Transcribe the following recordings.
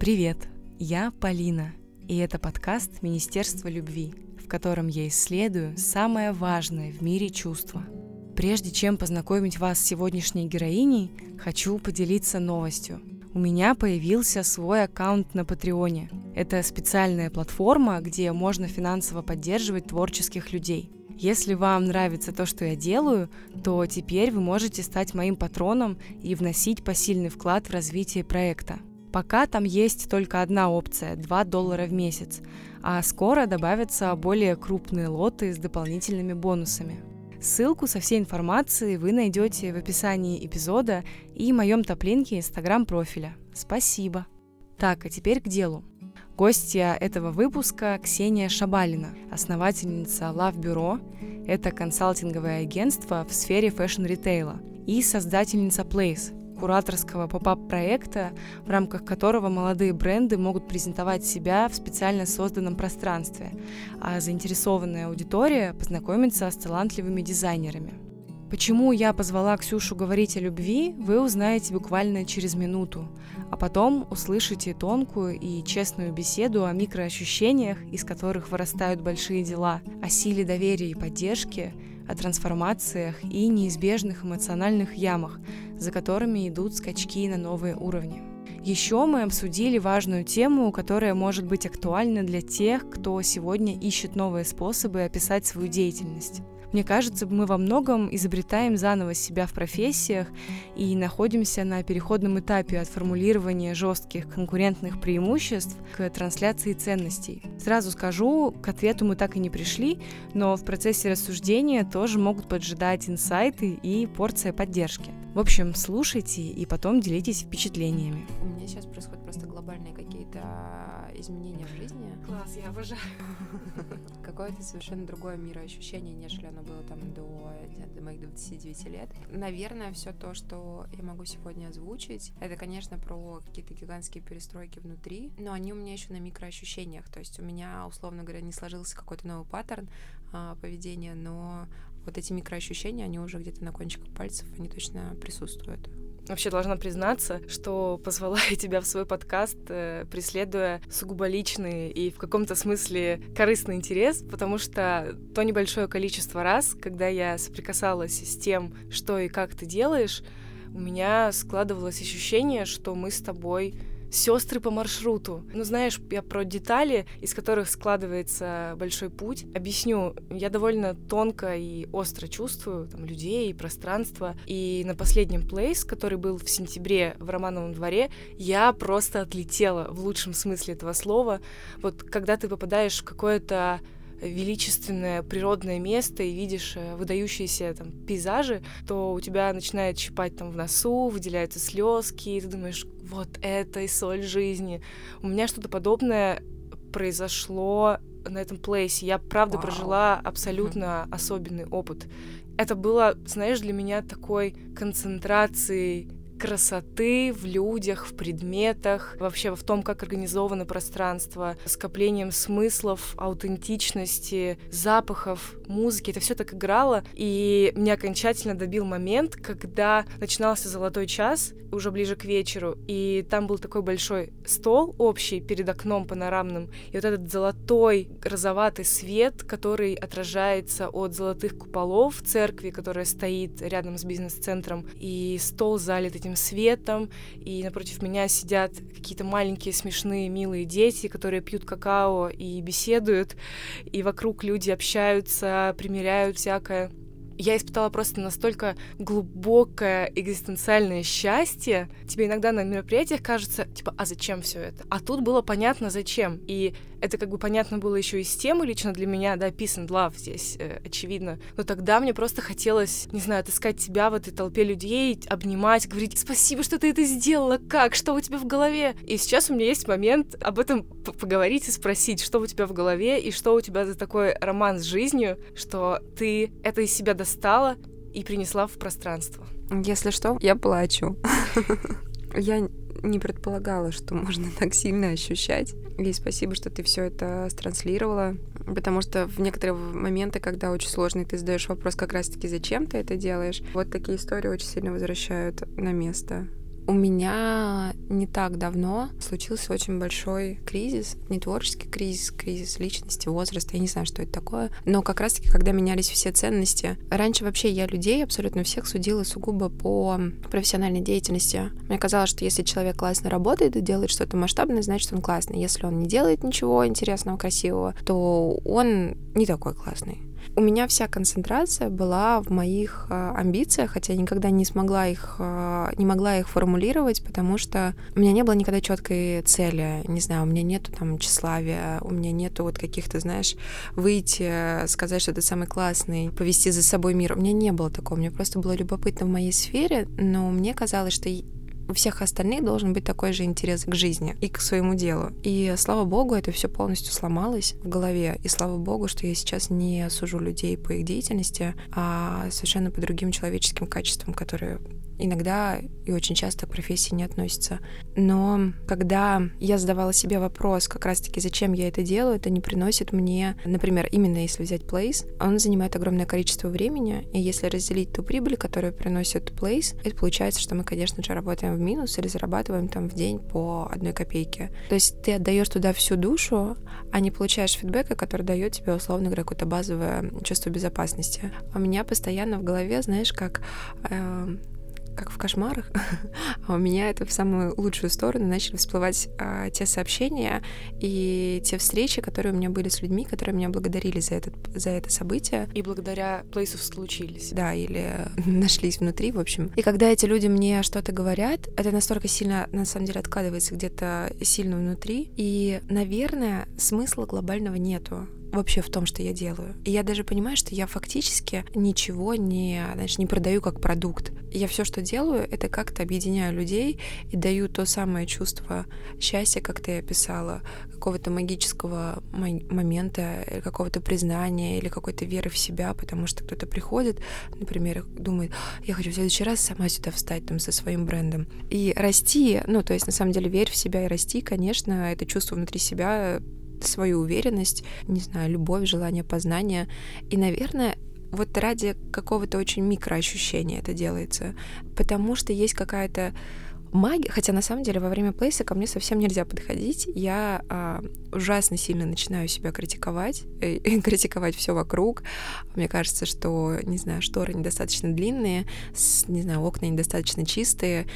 Привет, я Полина, и это подкаст Министерства любви, в котором я исследую самое важное в мире чувство. Прежде чем познакомить вас с сегодняшней героиней, хочу поделиться новостью. У меня появился свой аккаунт на Патреоне. Это специальная платформа, где можно финансово поддерживать творческих людей. Если вам нравится то, что я делаю, то теперь вы можете стать моим патроном и вносить посильный вклад в развитие проекта. Пока там есть только одна опция – 2 доллара в месяц, а скоро добавятся более крупные лоты с дополнительными бонусами. Ссылку со всей информацией вы найдете в описании эпизода и в моем Taplink е Instagram профиля. Спасибо. Так, а теперь к делу. Гостья этого выпуска Ксения Шабалина, основательница Love Bureau. Это консалтинговое агентство в сфере fashion -ритейла и создательница Place, кураторского поп-ап-проекта, в рамках которого молодые бренды могут презентовать себя в специально созданном пространстве, а заинтересованная аудитория познакомится с талантливыми дизайнерами. Почему я позвала Ксюшу говорить о любви, вы узнаете буквально через минуту, а потом услышите тонкую и честную беседу о микроощущениях, из которых вырастают большие дела, о силе доверия и поддержки, о трансформациях и неизбежных эмоциональных ямах, за которыми идут скачки на новые уровни. Еще мы обсудили важную тему, которая может быть актуальна для тех, кто сегодня ищет новые способы описать свою деятельность. Мне кажется, мы во многом изобретаем заново себя в профессиях и находимся на переходном этапе от формулирования жестких конкурентных преимуществ к трансляции ценностей. Сразу скажу, к ответу мы так и не пришли, но в процессе рассуждения тоже могут поджидать инсайты и порция поддержки. В общем, слушайте и потом делитесь впечатлениями. У меня сейчас происходят просто глобальные какие-то изменения в жизни. Класс, я обожаю. Какое-то совершенно другое мироощущение, нежели оно было там до, до моих 29 лет. Наверное, все то, что я могу сегодня озвучить, это, конечно, про какие-то гигантские перестройки внутри, но они у меня еще на микроощущениях. То есть у меня, условно говоря, не сложился какой-то новый паттерн а, поведения, но вот эти микроощущения, они уже где-то на кончиках пальцев, они точно присутствуют. Вообще должна признаться, что позвала я тебя в свой подкаст, э, преследуя сугубо личный и в каком-то смысле корыстный интерес, потому что то небольшое количество раз, когда я соприкасалась с тем, что и как ты делаешь, у меня складывалось ощущение, что мы с тобой сестры по маршруту. Ну, знаешь, я про детали, из которых складывается большой путь. Объясню, я довольно тонко и остро чувствую там, людей и пространство. И на последнем плейс, который был в сентябре в Романовом дворе, я просто отлетела в лучшем смысле этого слова. Вот когда ты попадаешь в какое-то величественное природное место и видишь э, выдающиеся там пейзажи, то у тебя начинает щипать там в носу, выделяются слезки, и ты думаешь, вот это и соль жизни. У меня что-то подобное произошло на этом плейсе. Я, правда, Вау. прожила абсолютно mm-hmm. особенный опыт. Это было, знаешь, для меня такой концентрацией красоты в людях, в предметах, вообще в том, как организовано пространство, скоплением смыслов, аутентичности, запахов, музыки. Это все так играло, и меня окончательно добил момент, когда начинался золотой час, уже ближе к вечеру, и там был такой большой стол общий перед окном панорамным, и вот этот золотой розоватый свет, который отражается от золотых куполов церкви, которая стоит рядом с бизнес-центром, и стол залит этим светом, и напротив меня сидят какие-то маленькие смешные милые дети, которые пьют какао и беседуют, и вокруг люди общаются, примеряют всякое я испытала просто настолько глубокое экзистенциальное счастье. Тебе иногда на мероприятиях кажется, типа, а зачем все это? А тут было понятно, зачем. И это как бы понятно было еще из темы лично для меня, да, peace and love здесь, э, очевидно. Но тогда мне просто хотелось, не знаю, отыскать тебя в этой толпе людей, обнимать, говорить, спасибо, что ты это сделала, как, что у тебя в голове? И сейчас у меня есть момент об этом поговорить и спросить, что у тебя в голове и что у тебя за такой роман с жизнью, что ты это из себя достала и принесла в пространство. Если что, я плачу. Я не предполагала, что можно так сильно ощущать. И спасибо, что ты все это транслировала. Потому что в некоторые моменты, когда очень сложно, ты задаешь вопрос как раз-таки, зачем ты это делаешь, вот такие истории очень сильно возвращают на место. У меня не так давно случился очень большой кризис, не творческий кризис, кризис личности, возраста, я не знаю, что это такое, но как раз-таки, когда менялись все ценности. Раньше вообще я людей абсолютно всех судила сугубо по профессиональной деятельности. Мне казалось, что если человек классно работает и делает что-то масштабное, значит, он классный. Если он не делает ничего интересного, красивого, то он не такой классный. У меня вся концентрация была в моих э, амбициях, хотя я никогда не смогла их, э, не могла их формулировать, потому что у меня не было никогда четкой цели. Не знаю, у меня нету там тщеславия, у меня нету вот каких-то, знаешь, выйти, сказать, что ты самый классный, повести за собой мир. У меня не было такого. Мне просто было любопытно в моей сфере, но мне казалось, что у всех остальных должен быть такой же интерес к жизни и к своему делу. И слава богу, это все полностью сломалось в голове. И слава богу, что я сейчас не сужу людей по их деятельности, а совершенно по другим человеческим качествам, которые иногда и очень часто к профессии не относятся. Но когда я задавала себе вопрос, как раз-таки, зачем я это делаю, это не приносит мне, например, именно если взять Place, он занимает огромное количество времени, и если разделить ту прибыль, которую приносит Place, это получается, что мы, конечно же, работаем в минус или зарабатываем там в день по одной копейке. То есть ты отдаешь туда всю душу, а не получаешь фидбэка, который дает тебе, условно говоря, какое-то базовое чувство безопасности. У меня постоянно в голове, знаешь, как э, как в кошмарах, а у меня это в самую лучшую сторону начали всплывать а, те сообщения и те встречи, которые у меня были с людьми, которые меня благодарили за, этот, за это событие. И благодаря плейсов случились. Да, или нашлись внутри, в общем. И когда эти люди мне что-то говорят, это настолько сильно, на самом деле, откладывается где-то сильно внутри. И, наверное, смысла глобального нету вообще в том, что я делаю. И я даже понимаю, что я фактически ничего не, знаешь, не продаю как продукт. Я все, что делаю, это как-то объединяю людей и даю то самое чувство счастья, как ты описала, какого-то магического момента, какого-то признания или какой-то веры в себя, потому что кто-то приходит, например, думает, я хочу в следующий раз сама сюда встать там со своим брендом. И расти, ну, то есть на самом деле верь в себя и расти, конечно, это чувство внутри себя свою уверенность, не знаю, любовь, желание познания. И, наверное, вот ради какого-то очень микроощущения это делается. Потому что есть какая-то магия, хотя на самом деле во время плейса ко мне совсем нельзя подходить. Я а, ужасно сильно начинаю себя критиковать, э, критиковать все вокруг. Мне кажется, что, не знаю, шторы недостаточно длинные, с, не знаю, окна недостаточно чистые.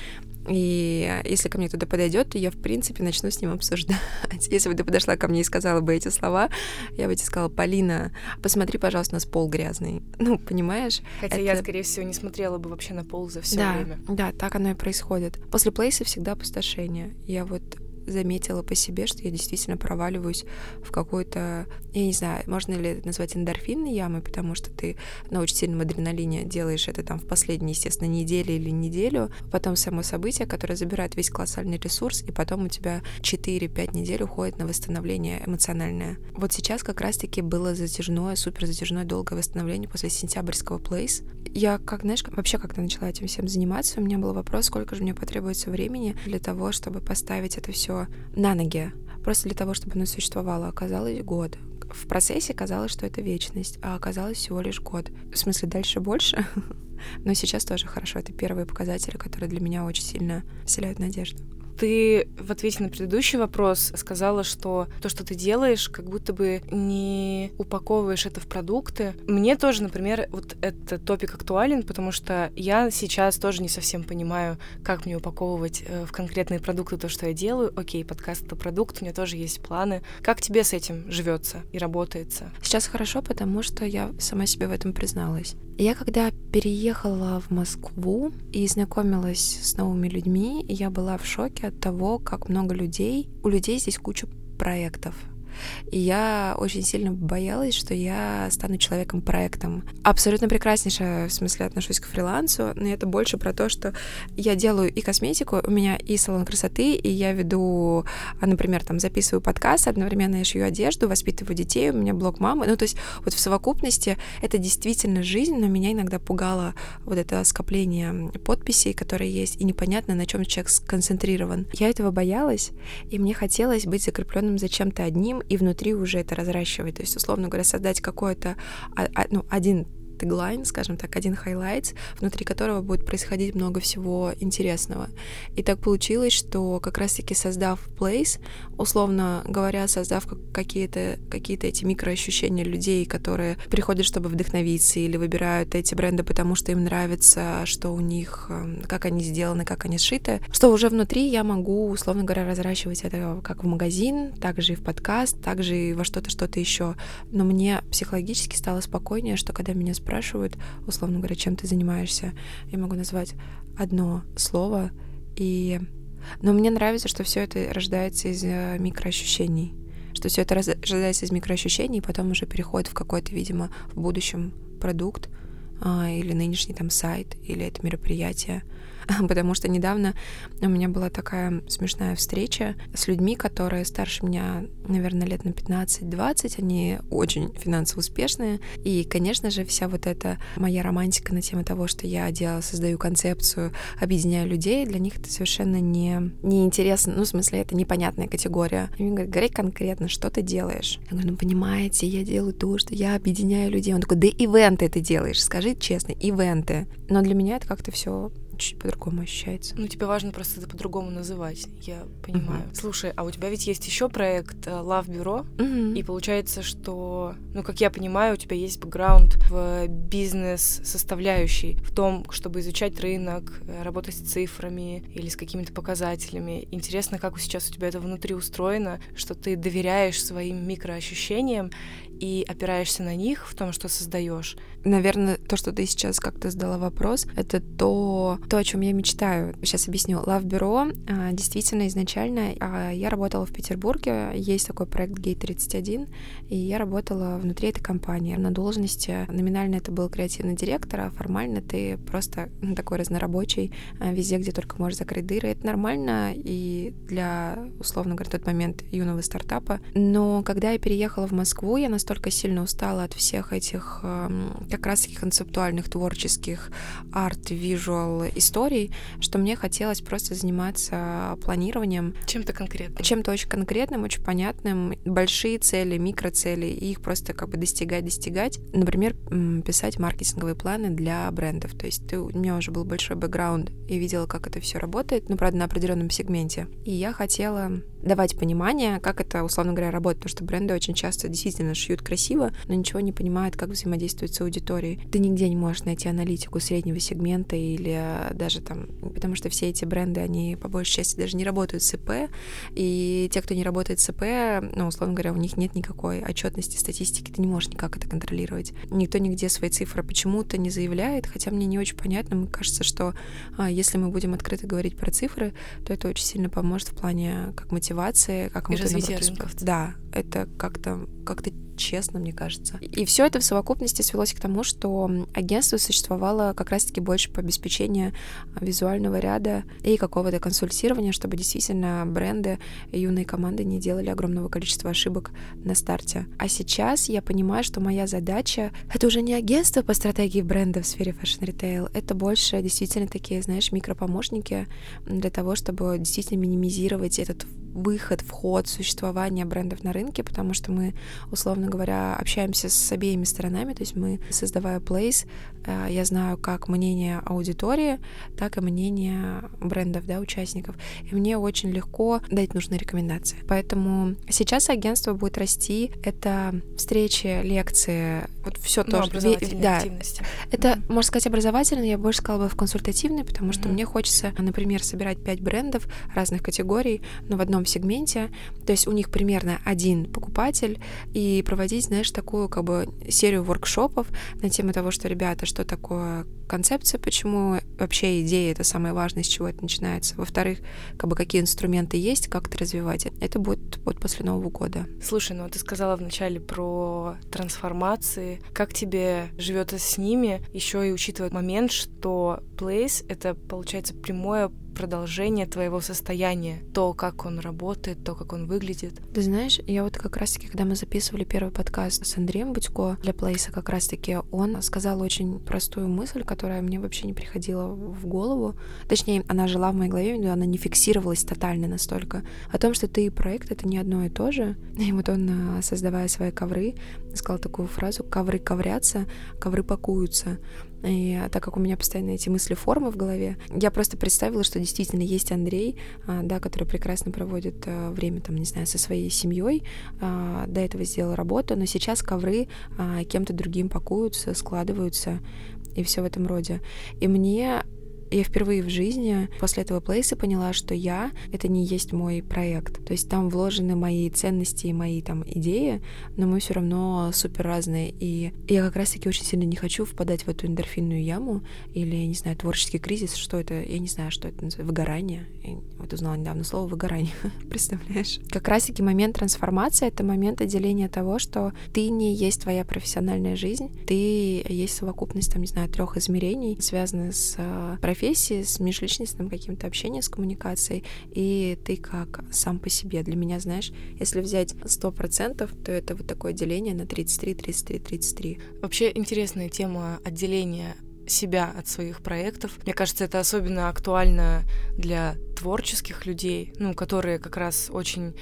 И если ко мне кто-то подойдет, то я, в принципе, начну с ним обсуждать. Если бы ты подошла ко мне и сказала бы эти слова, я бы тебе сказала, Полина, посмотри, пожалуйста, у нас пол грязный. Ну, понимаешь? Хотя это... я, скорее всего, не смотрела бы вообще на пол за все да, время. Да, так оно и происходит. После плейса всегда опустошение. Я вот заметила по себе, что я действительно проваливаюсь в какой-то, я не знаю, можно ли это назвать эндорфинной ямой, потому что ты на очень сильном адреналине делаешь это там в последние, естественно, недели или неделю, потом само событие, которое забирает весь колоссальный ресурс, и потом у тебя 4-5 недель уходит на восстановление эмоциональное. Вот сейчас как раз-таки было затяжное, супер затяжное долгое восстановление после сентябрьского плейс. Я, как, знаешь, вообще как-то начала этим всем заниматься, у меня был вопрос, сколько же мне потребуется времени для того, чтобы поставить это все на ноги, просто для того, чтобы оно существовало. Оказалось год. В процессе казалось, что это вечность, а оказалось всего лишь год. В смысле, дальше больше, но сейчас тоже хорошо. Это первые показатели, которые для меня очень сильно вселяют надежду. Ты в ответе на предыдущий вопрос сказала, что то, что ты делаешь, как будто бы не упаковываешь это в продукты. Мне тоже, например, вот этот топик актуален, потому что я сейчас тоже не совсем понимаю, как мне упаковывать э, в конкретные продукты то, что я делаю. Окей, подкаст — это продукт, у меня тоже есть планы. Как тебе с этим живется и работается? Сейчас хорошо, потому что я сама себе в этом призналась. Я когда переехала в Москву и знакомилась с новыми людьми, я была в шоке от того, как много людей. У людей здесь куча проектов, и я очень сильно боялась, что я стану человеком-проектом. Абсолютно прекраснейшая, в смысле, отношусь к фрилансу, но это больше про то, что я делаю и косметику, у меня и салон красоты, и я веду, а, например, там записываю подкаст, одновременно я шью одежду, воспитываю детей, у меня блог мамы. Ну, то есть вот в совокупности это действительно жизнь, но меня иногда пугало вот это скопление подписей, которые есть, и непонятно, на чем человек сконцентрирован. Я этого боялась, и мне хотелось быть закрепленным за чем-то одним и внутри уже это разращивать. То есть, условно говоря, создать какой-то ну, один tagline, скажем так, один highlights, внутри которого будет происходить много всего интересного. И так получилось, что как раз-таки создав Place, условно говоря, создав какие-то какие эти микроощущения людей, которые приходят, чтобы вдохновиться, или выбирают эти бренды, потому что им нравится, что у них, эм, как они сделаны, как они сшиты, что уже внутри я могу, условно говоря, разращивать это как в магазин, также и в подкаст, также и во что-то, что-то еще. Но мне психологически стало спокойнее, что когда меня спрашивают, условно говоря, чем ты занимаешься, я могу назвать одно слово, и... Но мне нравится, что все это рождается из э, микроощущений, что все это рождается из микроощущений, и потом уже переходит в какой-то, видимо, в будущем продукт, а, или нынешний там сайт, или это мероприятие. потому что недавно у меня была такая смешная встреча с людьми, которые старше меня, наверное, лет на 15-20, они очень финансово успешные, и, конечно же, вся вот эта моя романтика на тему того, что я делаю, создаю концепцию, объединяю людей, для них это совершенно не, не интересно, ну, в смысле, это непонятная категория. Они говорят, говори конкретно, что ты делаешь? Я говорю, ну, понимаете, я делаю то, что я объединяю людей. Он такой, да ивенты ты делаешь, скажи честно, ивенты. Но для меня это как-то все чуть по-другому ощущается. Ну, тебе важно просто это по-другому называть, я понимаю. Угу. Слушай, а у тебя ведь есть еще проект э, Love Bureau, угу. и получается, что, ну, как я понимаю, у тебя есть бэкграунд в бизнес-составляющей, в том, чтобы изучать рынок, э, работать с цифрами или с какими-то показателями. Интересно, как сейчас у тебя это внутри устроено, что ты доверяешь своим микроощущениям и опираешься на них в том, что создаешь. Наверное, то, что ты сейчас как-то задала вопрос, это то, то, о чем я мечтаю. Сейчас объясню. Love Bureau а, действительно изначально а, я работала в Петербурге, есть такой проект Gate 31, и я работала внутри этой компании на должности. Номинально это был креативный директор, а формально ты просто такой разнорабочий а, везде, где только можешь закрыть дыры. Это нормально и для, условно говоря, тот момент юного стартапа. Но когда я переехала в Москву, я настолько сильно устала от всех этих как раз-таки концептуальных, творческих арт-визуал историй, что мне хотелось просто заниматься планированием. Чем-то конкретным. Чем-то очень конкретным, очень понятным. Большие цели, микроцели, и их просто как бы достигать, достигать. Например, писать маркетинговые планы для брендов. То есть ты, у меня уже был большой бэкграунд и видела, как это все работает, ну, правда, на определенном сегменте. И я хотела давать понимание, как это, условно говоря, работает, потому что бренды очень часто действительно шьют красиво, но ничего не понимают, как взаимодействовать с аудиторией. Ты нигде не можешь найти аналитику среднего сегмента или даже там, потому что все эти бренды, они по большей части даже не работают с ИП, и те, кто не работает с ИП, ну, условно говоря, у них нет никакой отчетности, статистики, ты не можешь никак это контролировать. Никто нигде свои цифры почему-то не заявляет, хотя мне не очень понятно, мне кажется, что а, если мы будем открыто говорить про цифры, то это очень сильно поможет в плане как мотивации как и развитие рынков. Да, это как-то как-то честно, мне кажется. И все это в совокупности свелось к тому, что агентство существовало как раз-таки больше по обеспечению визуального ряда и какого-то консультирования, чтобы действительно бренды и юные команды не делали огромного количества ошибок на старте. А сейчас я понимаю, что моя задача — это уже не агентство по стратегии бренда в сфере fashion-retail, это больше действительно такие, знаешь, микропомощники для того, чтобы действительно минимизировать этот выход, вход, существование брендов на рынке, потому что мы, условно говоря, общаемся с обеими сторонами, то есть мы, создавая Place, э, я знаю как мнение аудитории, так и мнение брендов, да, участников. И мне очень легко дать нужные рекомендации. Поэтому сейчас агентство будет расти. Это встречи, лекции, вот все ну, то, что... Да, активности. Это, mm-hmm. можно сказать, образовательный, я больше сказала бы в консультативный, потому что mm-hmm. мне хочется, например, собирать пять брендов разных категорий, но в одном сегменте, то есть у них примерно один покупатель, и проводить, знаешь, такую как бы серию воркшопов на тему того, что, ребята, что такое концепция, почему вообще идея — это самое важное, с чего это начинается. Во-вторых, как бы какие инструменты есть, как это развивать. Это будет вот после Нового года. Слушай, ну ты сказала вначале про трансформации. Как тебе живется с ними, еще и учитывая момент, что Place — это, получается, прямое продолжение твоего состояния, то, как он работает, то, как он выглядит. Ты знаешь, я вот как раз-таки, когда мы записывали первый подкаст с Андреем Будько для Плейса, как раз-таки он сказал очень простую мысль, которая мне вообще не приходила в голову. Точнее, она жила в моей голове, но она не фиксировалась тотально настолько. О том, что ты и проект — это не одно и то же. И вот он, а, создавая свои ковры, сказал такую фразу «ковры коврятся, ковры пакуются». И так как у меня постоянно эти мысли формы в голове, я просто представила, что действительно есть Андрей, а, да, который прекрасно проводит а, время, там, не знаю, со своей семьей, а, до этого сделал работу, но сейчас ковры кем-то другим пакуются, складываются и все в этом роде. И мне я впервые в жизни после этого плейса поняла, что я — это не есть мой проект. То есть там вложены мои ценности и мои там идеи, но мы все равно супер разные. И я как раз-таки очень сильно не хочу впадать в эту эндорфинную яму или, я не знаю, творческий кризис, что это, я не знаю, что это называется, выгорание. Я вот узнала недавно слово выгорание, представляешь? Как раз-таки момент трансформации — это момент отделения того, что ты не есть твоя профессиональная жизнь, ты есть совокупность, там, не знаю, трех измерений, связанных с э, профессией, профессии, с межличностным каким-то общением, с коммуникацией, и ты как сам по себе. Для меня, знаешь, если взять 100%, то это вот такое деление на 33, 33, 33. Вообще интересная тема отделения себя от своих проектов. Мне кажется, это особенно актуально для творческих людей, ну, которые как раз очень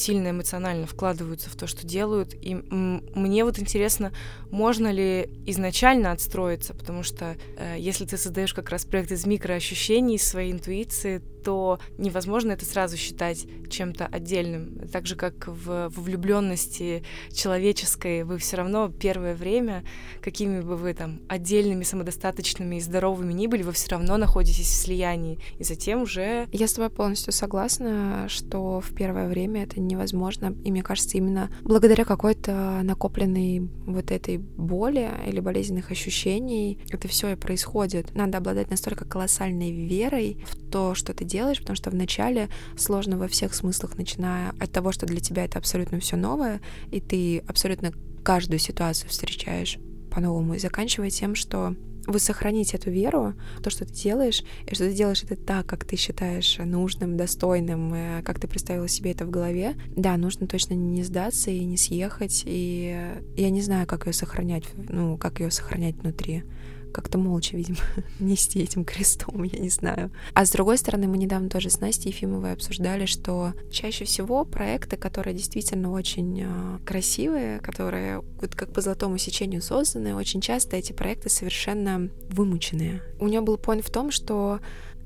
сильно эмоционально вкладываются в то, что делают. И мне вот интересно, можно ли изначально отстроиться, потому что э, если ты создаешь как раз проект из микроощущений, своей интуиции, то невозможно это сразу считать чем-то отдельным. Так же, как в, в влюбленности человеческой, вы все равно первое время, какими бы вы там отдельными, самодостаточными и здоровыми ни были, вы все равно находитесь в слиянии. И затем уже... Я с тобой полностью согласна, что в первое время это невозможно. И мне кажется, именно благодаря какой-то накопленной вот этой боли или болезненных ощущений это все и происходит. Надо обладать настолько колоссальной верой в то, что ты делаешь, потому что вначале сложно во всех смыслах, начиная от того, что для тебя это абсолютно все новое, и ты абсолютно каждую ситуацию встречаешь по-новому, и заканчивая тем, что вы сохраните эту веру, то, что ты делаешь, и что ты делаешь это так, как ты считаешь нужным, достойным, э, как ты представила себе это в голове. Да, нужно точно не сдаться и не съехать, и я не знаю, как ее сохранять, ну, как ее сохранять внутри как-то молча, видимо, нести этим крестом, я не знаю. А с другой стороны, мы недавно тоже с Настей Ефимовой обсуждали, что чаще всего проекты, которые действительно очень э, красивые, которые вот как по золотому сечению созданы, очень часто эти проекты совершенно вымученные. У нее был point в том, что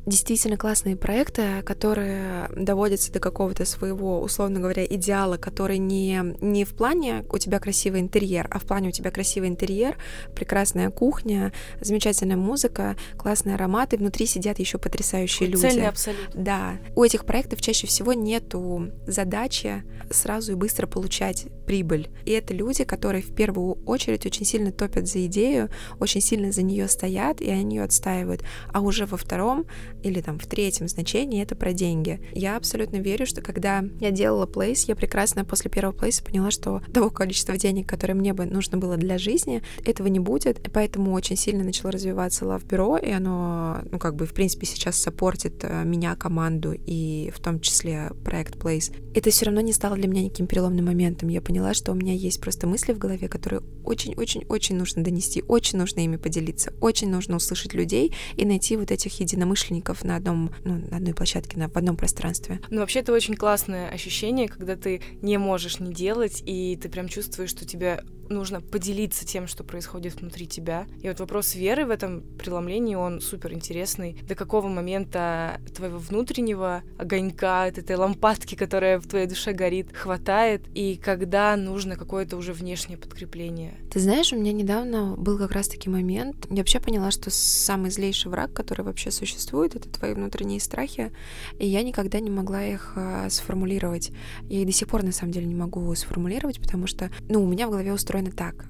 действительно классные проекты, которые доводятся до какого-то своего, условно говоря, идеала, который не, не в плане у тебя красивый интерьер, а в плане у тебя красивый интерьер, прекрасная кухня, замечательная музыка, классные ароматы, внутри сидят еще потрясающие люди. Цельный абсолютно. Да. У этих проектов чаще всего нету задачи сразу и быстро получать прибыль. И это люди, которые в первую очередь очень сильно топят за идею, очень сильно за нее стоят, и они ее отстаивают. А уже во втором или там в третьем значении это про деньги. Я абсолютно верю, что когда я делала плейс, я прекрасно после первого плейса поняла, что того количества денег, которое мне бы нужно было для жизни, этого не будет. И поэтому очень сильно начало развиваться Love Bureau, и оно, ну, как бы, в принципе, сейчас саппортит э, меня, команду, и в том числе проект Place. Это все равно не стало для меня никаким переломным моментом. Я поняла, что у меня есть просто мысли в голове, которые очень-очень-очень нужно донести, очень нужно ими поделиться, очень нужно услышать людей и найти вот этих единомышленников, сотрудников на одном, ну, на одной площадке, на, в одном пространстве. Ну, вообще, это очень классное ощущение, когда ты не можешь не делать, и ты прям чувствуешь, что тебе нужно поделиться тем, что происходит внутри тебя. И вот вопрос веры в этом преломлении, он супер интересный. До какого момента твоего внутреннего огонька, от этой лампадки, которая в твоей душе горит, хватает, и когда нужно какое-то уже внешнее подкрепление. Ты знаешь, у меня недавно был как раз-таки момент, я вообще поняла, что самый злейший враг, который вообще существует, это твои внутренние страхи, и я никогда не могла их э, сформулировать. Я и до сих пор, на самом деле, не могу сформулировать, потому что, ну, у меня в голове устроено устроено так.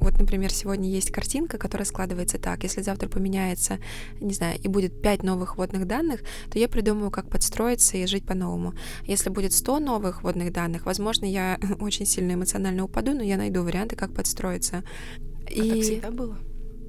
Вот, например, сегодня есть картинка, которая складывается так. Если завтра поменяется, не знаю, и будет 5 новых водных данных, то я придумаю, как подстроиться и жить по-новому. Если будет 100 новых водных данных, возможно, я очень сильно эмоционально упаду, но я найду варианты, как подстроиться. А и... так всегда было?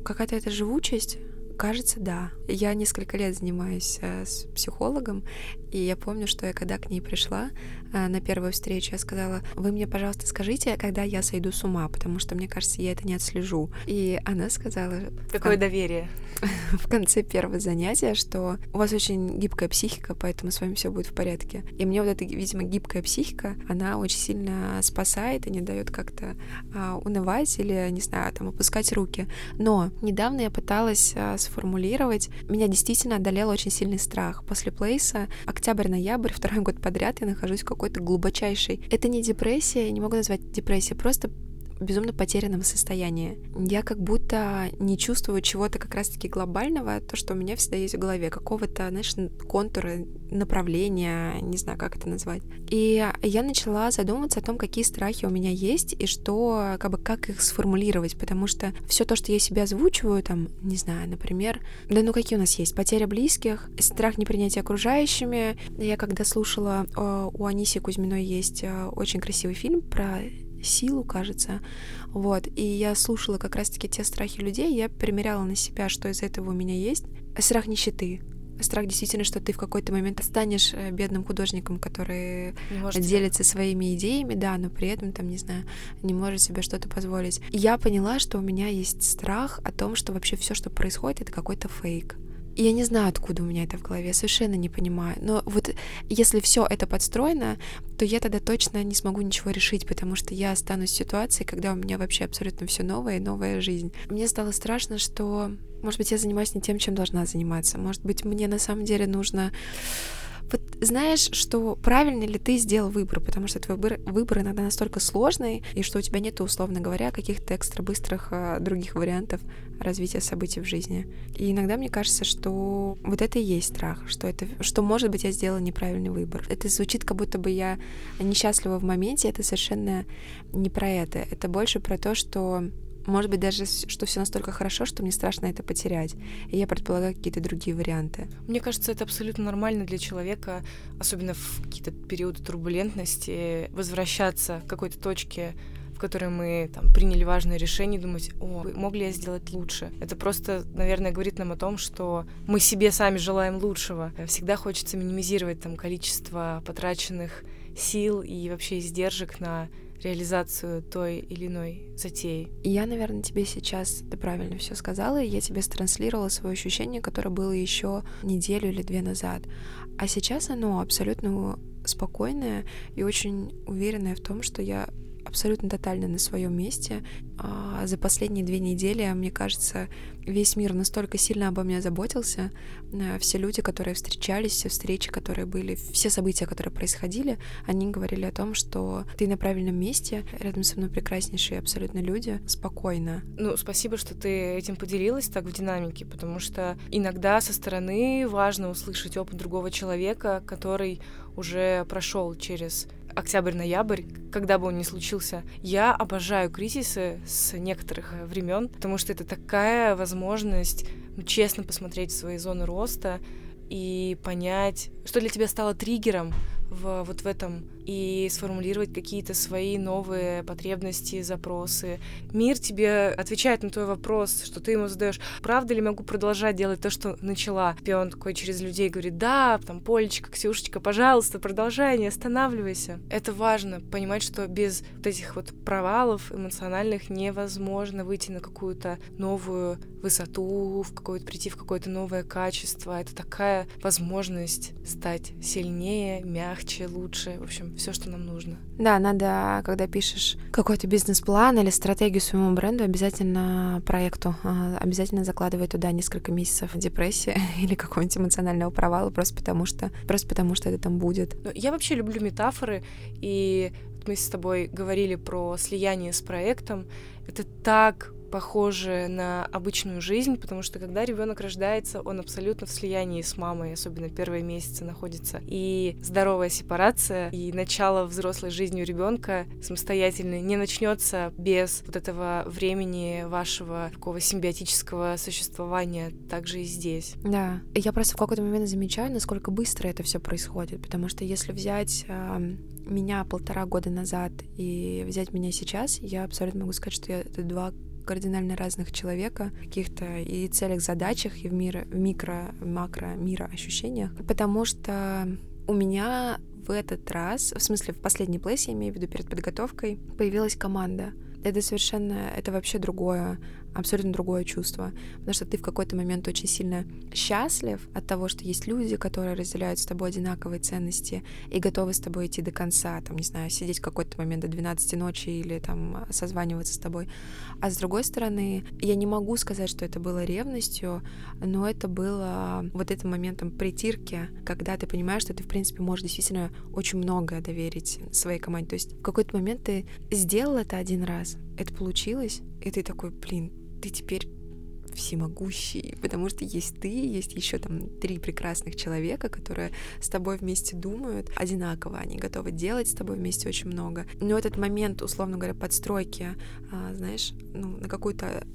Какая-то эта живучесть, Кажется, да. Я несколько лет занимаюсь э, с психологом, и я помню, что я когда к ней пришла на первую встречу, я сказала, вы мне, пожалуйста, скажите, когда я сойду с ума, потому что, мне кажется, я это не отслежу. И она сказала... Какое доверие. В конце первого занятия, что у вас очень гибкая психика, поэтому с вами все будет в порядке. И мне вот эта, видимо, гибкая психика, она очень сильно спасает и не дает как-то а, унывать или, не знаю, там, опускать руки. Но недавно я пыталась а, сформулировать, меня действительно одолел очень сильный страх. После плейса октябрь-ноябрь, второй год подряд я нахожусь в какой-то глубочайшей. Это не депрессия, я не могу назвать депрессией, просто безумно потерянного состояния. Я как будто не чувствую чего-то как раз-таки глобального, то, что у меня всегда есть в голове, какого-то, знаешь, контура, направления, не знаю, как это назвать. И я начала задумываться о том, какие страхи у меня есть и что, как бы, как их сформулировать, потому что все то, что я себе озвучиваю, там, не знаю, например, да ну какие у нас есть, потеря близких, страх непринятия окружающими. Я когда слушала, у Аниси Кузьминой есть э, очень красивый фильм про силу, кажется. Вот. И я слушала как раз-таки те страхи людей, я примеряла на себя, что из этого у меня есть. Страх нищеты. Страх действительно, что ты в какой-то момент станешь э, бедным художником, который делится своими идеями, да, но при этом, там, не знаю, не может себе что-то позволить. И я поняла, что у меня есть страх о том, что вообще все, что происходит, это какой-то фейк. Я не знаю, откуда у меня это в голове, совершенно не понимаю. Но вот если все это подстроено, то я тогда точно не смогу ничего решить, потому что я останусь в ситуации, когда у меня вообще абсолютно все новое и новая жизнь. Мне стало страшно, что, может быть, я занимаюсь не тем, чем должна заниматься. Может быть, мне на самом деле нужно вот знаешь, что правильно ли ты сделал выбор, потому что твой выбор, выбор иногда настолько сложный, и что у тебя нет, условно говоря, каких-то экстра быстрых а, других вариантов развития событий в жизни. И иногда мне кажется, что вот это и есть страх, что это, что может быть я сделала неправильный выбор. Это звучит, как будто бы я несчастлива в моменте, это совершенно не про это. Это больше про то, что может быть, даже что все настолько хорошо, что мне страшно это потерять. И я предполагаю какие-то другие варианты. Мне кажется, это абсолютно нормально для человека, особенно в какие-то периоды турбулентности, возвращаться к какой-то точке в которой мы там, приняли важное решение, думать, о, мог ли я сделать лучше. Это просто, наверное, говорит нам о том, что мы себе сами желаем лучшего. Всегда хочется минимизировать там количество потраченных сил и вообще издержек на реализацию той или иной затеи. Я, наверное, тебе сейчас, ты правильно все сказала, и я тебе странслировала свое ощущение, которое было еще неделю или две назад. А сейчас оно абсолютно спокойное и очень уверенное в том, что я абсолютно тотально на своем месте. А за последние две недели, мне кажется, весь мир настолько сильно обо мне заботился. Э, все люди, которые встречались, все встречи, которые были, все события, которые происходили, они говорили о том, что ты на правильном месте, рядом со мной прекраснейшие абсолютно люди, спокойно. Ну, спасибо, что ты этим поделилась так в динамике, потому что иногда со стороны важно услышать опыт другого человека, который уже прошел через октябрь-ноябрь, когда бы он ни случился. Я обожаю кризисы с некоторых э, времен, потому что это такая возможность ну, честно посмотреть свои зоны роста и понять, что для тебя стало триггером в, вот в этом и сформулировать какие-то свои новые потребности, запросы. Мир тебе отвечает на твой вопрос, что ты ему задаешь, правда ли могу продолжать делать то, что начала? И он такой через людей говорит, да, там, Полечка, Ксюшечка, пожалуйста, продолжай, не останавливайся. Это важно, понимать, что без вот этих вот провалов эмоциональных невозможно выйти на какую-то новую высоту, в какое-то прийти в какое-то новое качество. Это такая возможность стать сильнее, мягче, лучше. В общем, все, что нам нужно. Да, надо, когда пишешь какой-то бизнес-план или стратегию своему бренду, обязательно проекту, а, обязательно закладывай туда несколько месяцев депрессии или какого-нибудь эмоционального провала, просто потому что, просто потому что это там будет. Ну, я вообще люблю метафоры, и мы с тобой говорили про слияние с проектом. Это так похожи на обычную жизнь, потому что когда ребенок рождается, он абсолютно в слиянии с мамой, особенно первые месяцы находится. И здоровая сепарация и начало взрослой жизни у ребенка самостоятельной не начнется без вот этого времени вашего такого симбиотического существования, также и здесь. Да, я просто в какой-то момент замечаю, насколько быстро это все происходит, потому что если взять э, меня полтора года назад и взять меня сейчас, я абсолютно могу сказать, что я, это два кардинально разных человека, каких-то и целях, задачах, и в, мира, в микро, макро мира ощущениях, потому что у меня в этот раз, в смысле в последний плейс, я имею в виду перед подготовкой, появилась команда. Это совершенно, это вообще другое абсолютно другое чувство, потому что ты в какой-то момент очень сильно счастлив от того, что есть люди, которые разделяют с тобой одинаковые ценности и готовы с тобой идти до конца, там, не знаю, сидеть в какой-то момент до 12 ночи или там созваниваться с тобой. А с другой стороны, я не могу сказать, что это было ревностью, но это было вот этим моментом притирки, когда ты понимаешь, что ты, в принципе, можешь действительно очень многое доверить своей команде. То есть в какой-то момент ты сделал это один раз, это получилось, и ты такой, блин, ты теперь всемогущий, потому что есть ты, есть еще там три прекрасных человека, которые с тобой вместе думают одинаково, они готовы делать с тобой вместе очень много. Но этот момент, условно говоря, подстройки, а, знаешь, ну, на какую-то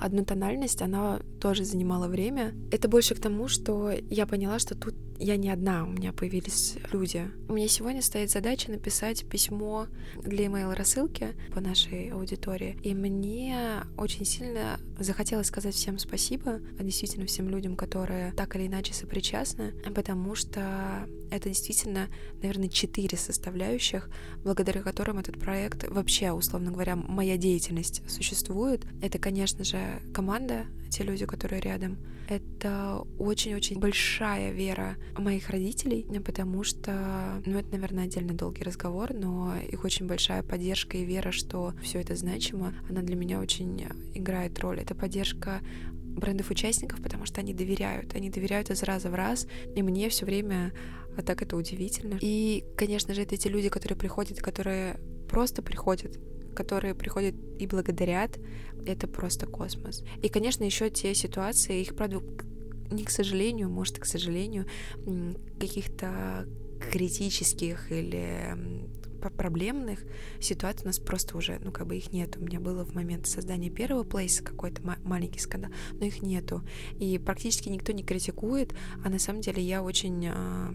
одну тональность, она тоже занимала время. Это больше к тому, что я поняла, что тут я не одна, у меня появились люди. У меня сегодня стоит задача написать письмо для email рассылки по нашей аудитории. И мне очень сильно захотелось сказать всем спасибо, а действительно всем людям, которые так или иначе сопричастны, потому что это действительно, наверное, четыре составляющих, благодаря которым этот проект вообще, условно говоря, моя деятельность существует. Это, конечно же, команда, те люди, которые рядом. Это очень-очень большая вера моих родителей, потому что, ну, это, наверное, отдельно долгий разговор, но их очень большая поддержка и вера, что все это значимо, она для меня очень играет роль. Это поддержка брендов-участников, потому что они доверяют. Они доверяют из раза в раз, и мне все время а так это удивительно. И, конечно же, это те люди, которые приходят, которые просто приходят, которые приходят и благодарят, это просто космос. И, конечно, еще те ситуации, их, правда, не к сожалению, может, к сожалению, каких-то критических или проблемных ситуаций у нас просто уже, ну, как бы их нет. У меня было в момент создания первого плейса какой-то маленький скандал, но их нету. И практически никто не критикует, а на самом деле я очень а,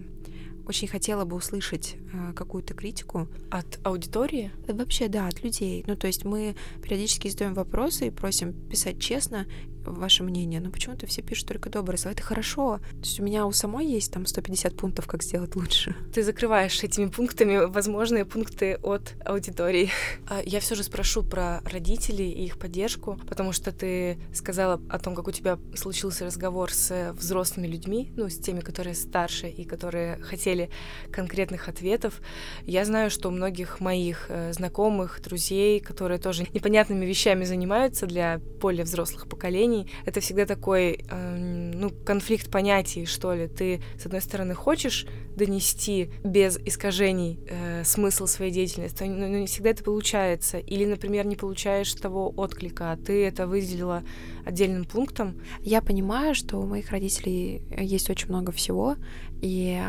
очень хотела бы услышать э, какую-то критику. От аудитории? Вообще, да, от людей. Ну, то есть мы периодически задаем вопросы и просим писать честно ваше мнение, но почему-то все пишут только добрые слова. Это хорошо. То есть у меня у самой есть там 150 пунктов, как сделать лучше. Ты закрываешь этими пунктами возможные пункты от аудитории. А я все же спрошу про родителей и их поддержку, потому что ты сказала о том, как у тебя случился разговор с взрослыми людьми, ну, с теми, которые старше и которые хотели конкретных ответов. Я знаю, что у многих моих э, знакомых, друзей, которые тоже непонятными вещами занимаются для более взрослых поколений, отношений это всегда такой, э, ну, конфликт понятий, что ли. Ты, с одной стороны, хочешь донести без искажений э, смысл своей деятельности, но не всегда это получается. Или, например, не получаешь того отклика, а ты это выделила отдельным пунктом. Я понимаю, что у моих родителей есть очень много всего, и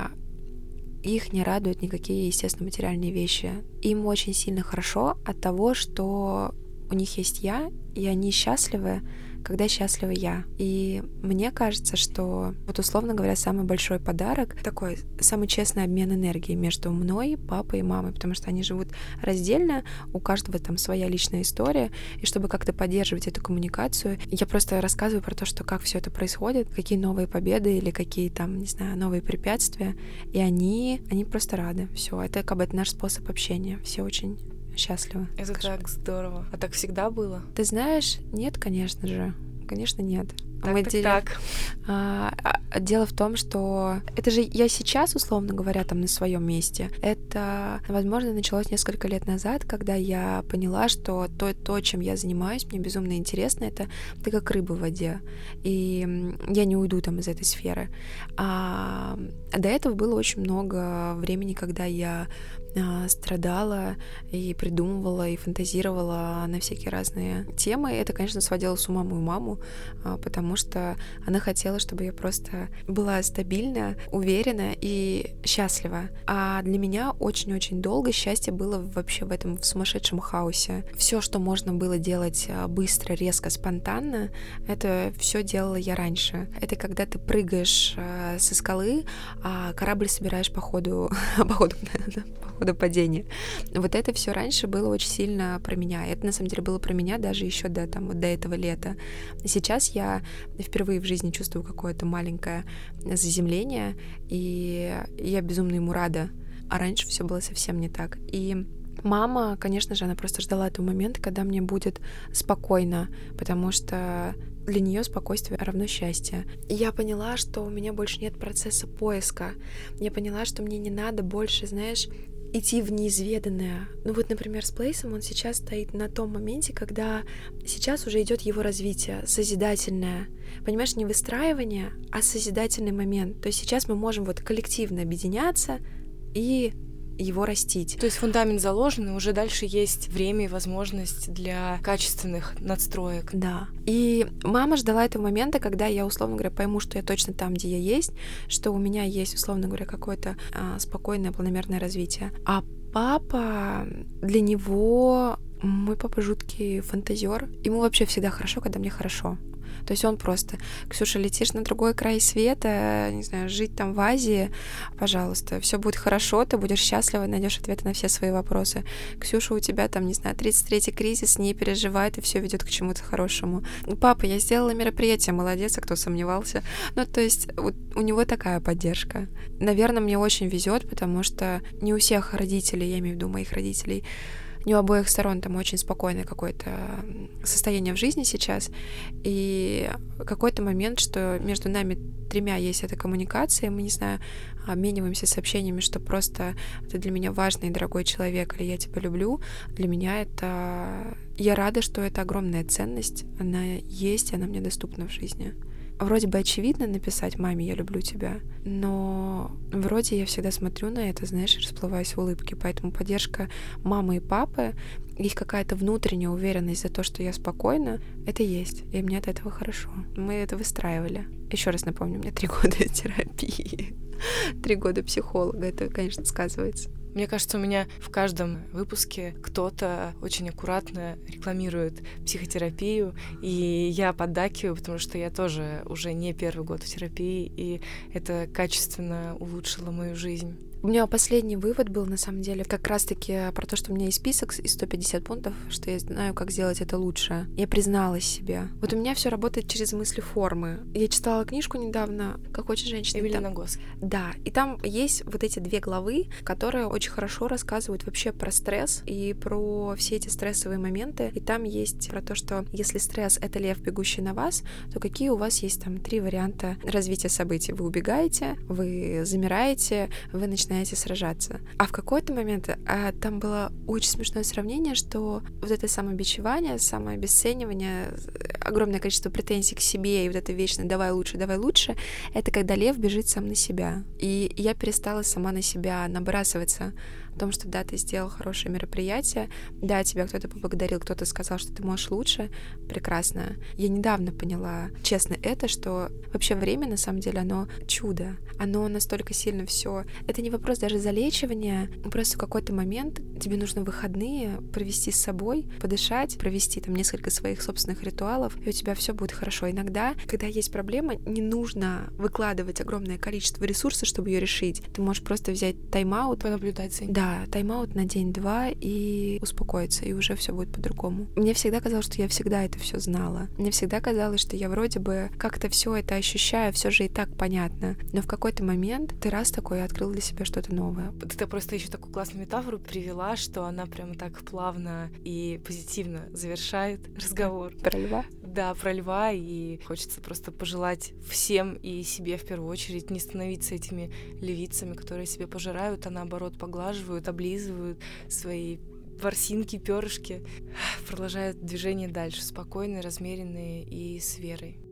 их не радуют никакие, естественно, материальные вещи. Им очень сильно хорошо от того, что у них есть я, и они счастливы, когда счастлива я. И мне кажется, что вот условно говоря, самый большой подарок такой самый честный обмен энергией между мной, папой и мамой, потому что они живут раздельно, у каждого там своя личная история, и чтобы как-то поддерживать эту коммуникацию, я просто рассказываю про то, что как все это происходит, какие новые победы или какие там, не знаю, новые препятствия, и они, они просто рады. Все, это как бы это наш способ общения. Все очень счастлива. Это скажем. так здорово. А так всегда было? Ты знаешь, нет, конечно же. Конечно, нет. Так, Мы так, деле... так. А, а, дело в том, что это же я сейчас, условно говоря, там на своем месте. Это, возможно, началось несколько лет назад, когда я поняла, что то, то, чем я занимаюсь, мне безумно интересно. Это ты как рыба в воде, и я не уйду там из этой сферы. А до этого было очень много времени, когда я а, страдала и придумывала и фантазировала на всякие разные темы. Это, конечно, сводило с ума мою маму, а, потому что она хотела, чтобы я просто была стабильна, уверена и счастлива. А для меня очень-очень долго счастье было вообще в этом в сумасшедшем хаосе. Все, что можно было делать а, быстро, резко, спонтанно, это все делала я раньше. Это когда ты прыгаешь со скалы, а корабль собираешь по ходу, по ходу, по ходу падения. Вот это все раньше было очень сильно про меня. Это на самом деле было про меня даже еще до, там, вот до этого лета. Сейчас я впервые в жизни чувствую какое-то маленькое заземление, и я безумно ему рада. А раньше все было совсем не так. И Мама, конечно же, она просто ждала этого момента, когда мне будет спокойно, потому что для нее спокойствие равно счастье. я поняла, что у меня больше нет процесса поиска. Я поняла, что мне не надо больше, знаешь, идти в неизведанное. Ну вот, например, с Плейсом он сейчас стоит на том моменте, когда сейчас уже идет его развитие, созидательное. Понимаешь, не выстраивание, а созидательный момент. То есть сейчас мы можем вот коллективно объединяться и его растить. То есть фундамент заложен, и уже дальше есть время и возможность для качественных надстроек. Да. И мама ждала этого момента, когда я, условно говоря, пойму, что я точно там, где я есть, что у меня есть, условно говоря, какое-то а, спокойное, планомерное развитие. А папа, для него мой папа жуткий фантазер. Ему вообще всегда хорошо, когда мне хорошо. То есть он просто, Ксюша, летишь на другой край света, не знаю, жить там в Азии, пожалуйста, все будет хорошо, ты будешь счастлива, найдешь ответы на все свои вопросы. Ксюша, у тебя там, не знаю, 33-й кризис, не переживай, и все ведет к чему-то хорошему. Папа, я сделала мероприятие, молодец, а кто сомневался. Ну, то есть вот у него такая поддержка. Наверное, мне очень везет, потому что не у всех родителей, я имею в виду моих родителей, не у обоих сторон там очень спокойное какое-то состояние в жизни сейчас, и какой-то момент, что между нами тремя есть эта коммуникация, мы, не знаю, обмениваемся сообщениями, что просто ты для меня важный и дорогой человек, или я тебя люблю, для меня это... Я рада, что это огромная ценность, она есть, она мне доступна в жизни вроде бы очевидно написать маме «я люблю тебя», но вроде я всегда смотрю на это, знаешь, расплываюсь в улыбке, поэтому поддержка мамы и папы, их какая-то внутренняя уверенность за то, что я спокойна, это есть, и мне от этого хорошо. Мы это выстраивали. Еще раз напомню, у меня три года терапии, три года психолога, это, конечно, сказывается. Мне кажется, у меня в каждом выпуске кто-то очень аккуратно рекламирует психотерапию, и я поддакиваю, потому что я тоже уже не первый год в терапии, и это качественно улучшило мою жизнь. У меня последний вывод был, на самом деле, как раз-таки про то, что у меня есть список из 150 пунктов, что я знаю, как сделать это лучше. Я призналась себе. Вот у меня все работает через мысли формы. Я читала книжку недавно «Как очень женщина». Эмили Нагос. Да, и там есть вот эти две главы, которые очень хорошо рассказывают вообще про стресс и про все эти стрессовые моменты. И там есть про то, что если стресс — это лев, бегущий на вас, то какие у вас есть там три варианта развития событий. Вы убегаете, вы замираете, вы начинаете начинаете сражаться. А в какой-то момент а, там было очень смешное сравнение, что вот это самобичевание, самообесценивание, огромное количество претензий к себе и вот это вечное «давай лучше, давай лучше», это когда лев бежит сам на себя. И я перестала сама на себя набрасываться о том, что да, ты сделал хорошее мероприятие, да, тебя кто-то поблагодарил, кто-то сказал, что ты можешь лучше, прекрасно. Я недавно поняла, честно, это, что вообще время, на самом деле, оно чудо. Оно настолько сильно все. Это не вопрос даже залечивания, просто в какой-то момент тебе нужно выходные провести с собой, подышать, провести там несколько своих собственных ритуалов, и у тебя все будет хорошо. Иногда, когда есть проблема, не нужно выкладывать огромное количество ресурсов, чтобы ее решить. Ты можешь просто взять тайм-аут. Понаблюдать за Да, да, тайм-аут на день-два и успокоиться, и уже все будет по-другому. Мне всегда казалось, что я всегда это все знала. Мне всегда казалось, что я вроде бы как-то все это ощущаю, все же и так понятно. Но в какой-то момент ты раз такой открыл для себя что-то новое. Ты просто еще такую классную метафору привела, что она прям так плавно и позитивно завершает разговор. Про льва? Да, про льва, и хочется просто пожелать всем и себе в первую очередь не становиться этими левицами, которые себе пожирают, а наоборот поглаживают поглаживают, облизывают свои ворсинки, перышки, продолжают движение дальше, спокойные, размеренные и с верой.